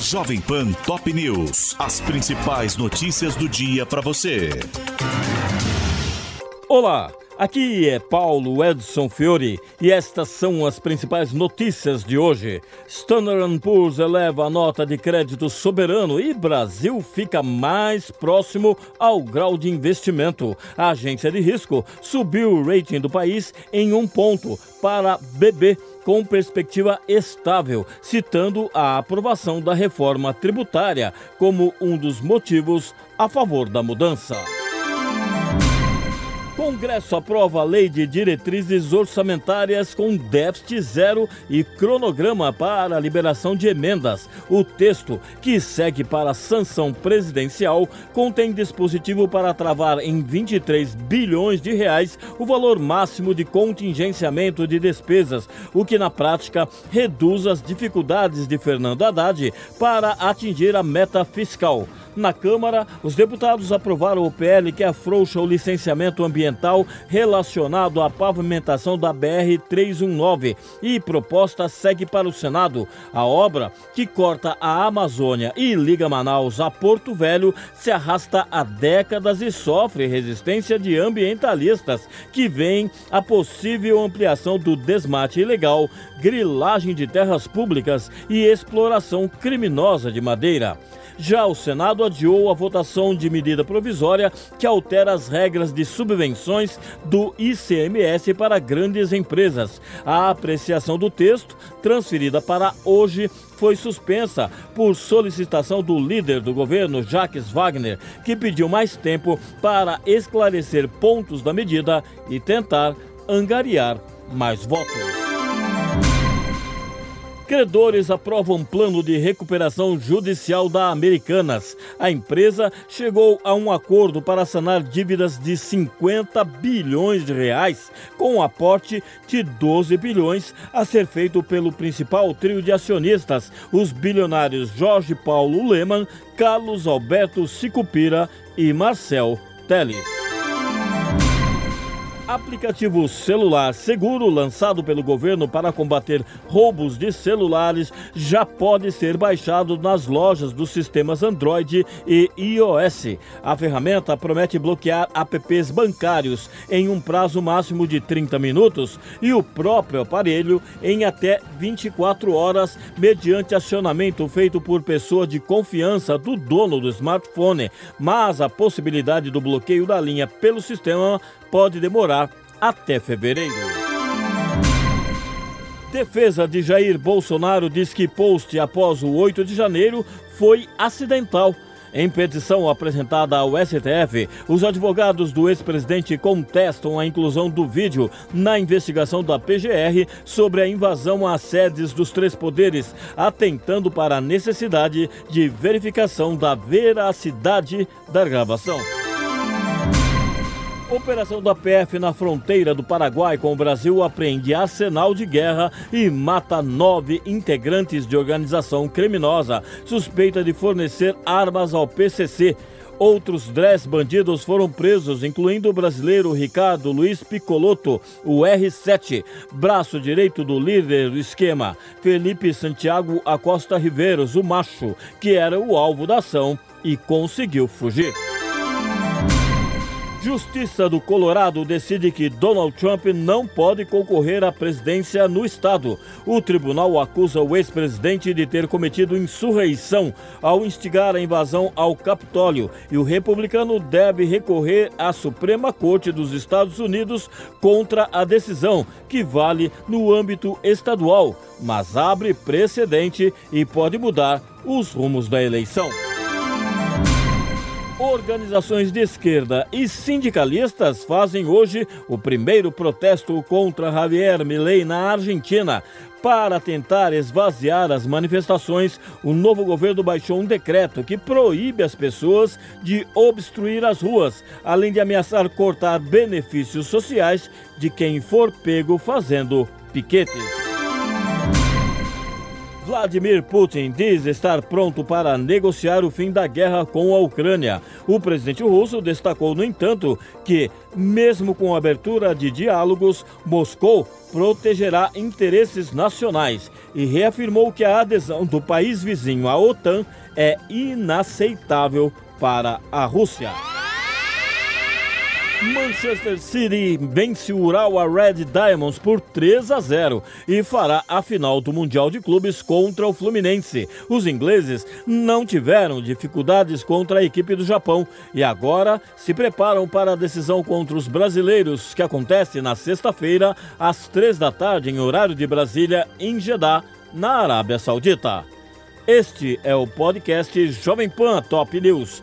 Jovem Pan Top News. As principais notícias do dia para você. Olá. Aqui é Paulo Edson Fiore e estas são as principais notícias de hoje. Standard Poor's eleva a nota de crédito soberano e Brasil fica mais próximo ao grau de investimento. A agência de risco subiu o rating do país em um ponto para BB com perspectiva estável, citando a aprovação da reforma tributária como um dos motivos a favor da mudança. Congresso aprova a lei de diretrizes orçamentárias com déficit zero e cronograma para a liberação de emendas. O texto, que segue para a sanção presidencial, contém dispositivo para travar em 23 bilhões de reais o valor máximo de contingenciamento de despesas, o que na prática reduz as dificuldades de Fernando Haddad para atingir a meta fiscal. Na Câmara, os deputados aprovaram o PL que afrouxa o licenciamento ambiental relacionado à pavimentação da BR-319 e proposta segue para o Senado. A obra, que corta a Amazônia e liga Manaus a Porto Velho, se arrasta há décadas e sofre resistência de ambientalistas que veem a possível ampliação do desmate ilegal, grilagem de terras públicas e exploração criminosa de madeira. Já o Senado adiou a votação de medida provisória que altera as regras de subvenções do ICMS para grandes empresas. A apreciação do texto, transferida para hoje, foi suspensa por solicitação do líder do governo, Jacques Wagner, que pediu mais tempo para esclarecer pontos da medida e tentar angariar mais votos. Credores aprovam plano de recuperação judicial da Americanas. A empresa chegou a um acordo para sanar dívidas de 50 bilhões de reais, com um aporte de 12 bilhões a ser feito pelo principal trio de acionistas, os bilionários Jorge Paulo Leman, Carlos Alberto Sicupira e Marcel Teles. Aplicativo celular seguro lançado pelo governo para combater roubos de celulares já pode ser baixado nas lojas dos sistemas Android e iOS. A ferramenta promete bloquear apps bancários em um prazo máximo de 30 minutos e o próprio aparelho em até 24 horas, mediante acionamento feito por pessoa de confiança do dono do smartphone. Mas a possibilidade do bloqueio da linha pelo sistema pode demorar até fevereiro. Defesa de Jair Bolsonaro diz que post após o 8 de janeiro foi acidental. Em petição apresentada ao STF, os advogados do ex-presidente contestam a inclusão do vídeo na investigação da PGR sobre a invasão às sedes dos três poderes, atentando para a necessidade de verificação da veracidade da gravação. Operação da PF na fronteira do Paraguai com o Brasil apreende arsenal de guerra e mata nove integrantes de organização criminosa suspeita de fornecer armas ao PCC. Outros dez bandidos foram presos, incluindo o brasileiro Ricardo Luiz Picoloto, o R7, braço direito do líder do esquema, Felipe Santiago Acosta Riveiros, o macho, que era o alvo da ação e conseguiu fugir. Justiça do Colorado decide que Donald Trump não pode concorrer à presidência no estado. O tribunal acusa o ex-presidente de ter cometido insurreição ao instigar a invasão ao Capitólio e o republicano deve recorrer à Suprema Corte dos Estados Unidos contra a decisão, que vale no âmbito estadual, mas abre precedente e pode mudar os rumos da eleição. Organizações de esquerda e sindicalistas fazem hoje o primeiro protesto contra Javier Milei na Argentina. Para tentar esvaziar as manifestações, o novo governo baixou um decreto que proíbe as pessoas de obstruir as ruas, além de ameaçar cortar benefícios sociais de quem for pego fazendo piquetes. Vladimir Putin diz estar pronto para negociar o fim da guerra com a Ucrânia. O presidente russo destacou, no entanto, que, mesmo com a abertura de diálogos, Moscou protegerá interesses nacionais e reafirmou que a adesão do país vizinho à OTAN é inaceitável para a Rússia. Manchester City vence o Urawa Red Diamonds por 3 a 0 e fará a final do Mundial de Clubes contra o Fluminense. Os ingleses não tiveram dificuldades contra a equipe do Japão e agora se preparam para a decisão contra os brasileiros, que acontece na sexta-feira, às 3 da tarde, em horário de Brasília, em Jeddah, na Arábia Saudita. Este é o podcast Jovem Pan Top News.